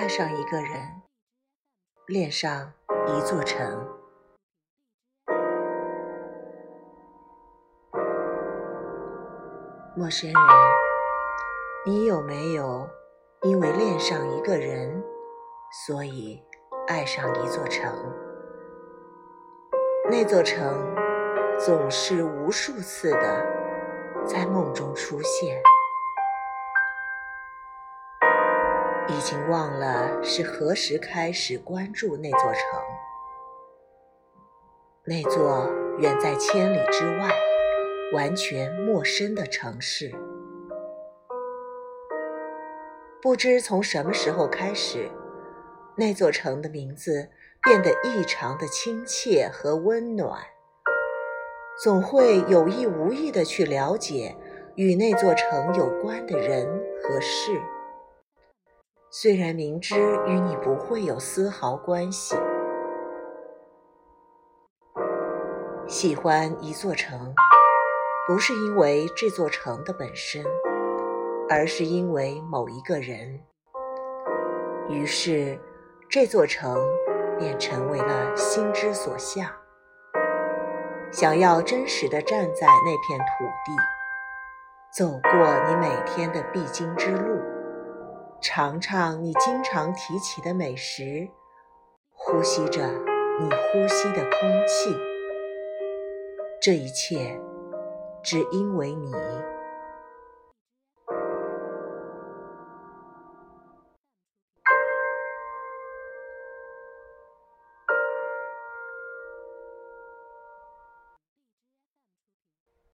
爱上一个人，恋上一座城。陌生人，你有没有因为恋上一个人，所以爱上一座城？那座城总是无数次的在梦中出现。已经忘了是何时开始关注那座城，那座远在千里之外、完全陌生的城市。不知从什么时候开始，那座城的名字变得异常的亲切和温暖。总会有意无意的去了解与那座城有关的人和事。虽然明知与你不会有丝毫关系，喜欢一座城，不是因为这座城的本身，而是因为某一个人。于是，这座城便成为了心之所向。想要真实的站在那片土地，走过你每天的必经之路。尝尝你经常提起的美食，呼吸着你呼吸的空气，这一切只因为你。